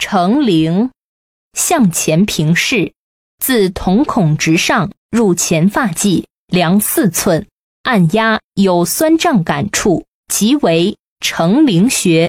成陵，向前平视，自瞳孔直上入前发际，量四寸，按压有酸胀感触，即为成陵穴。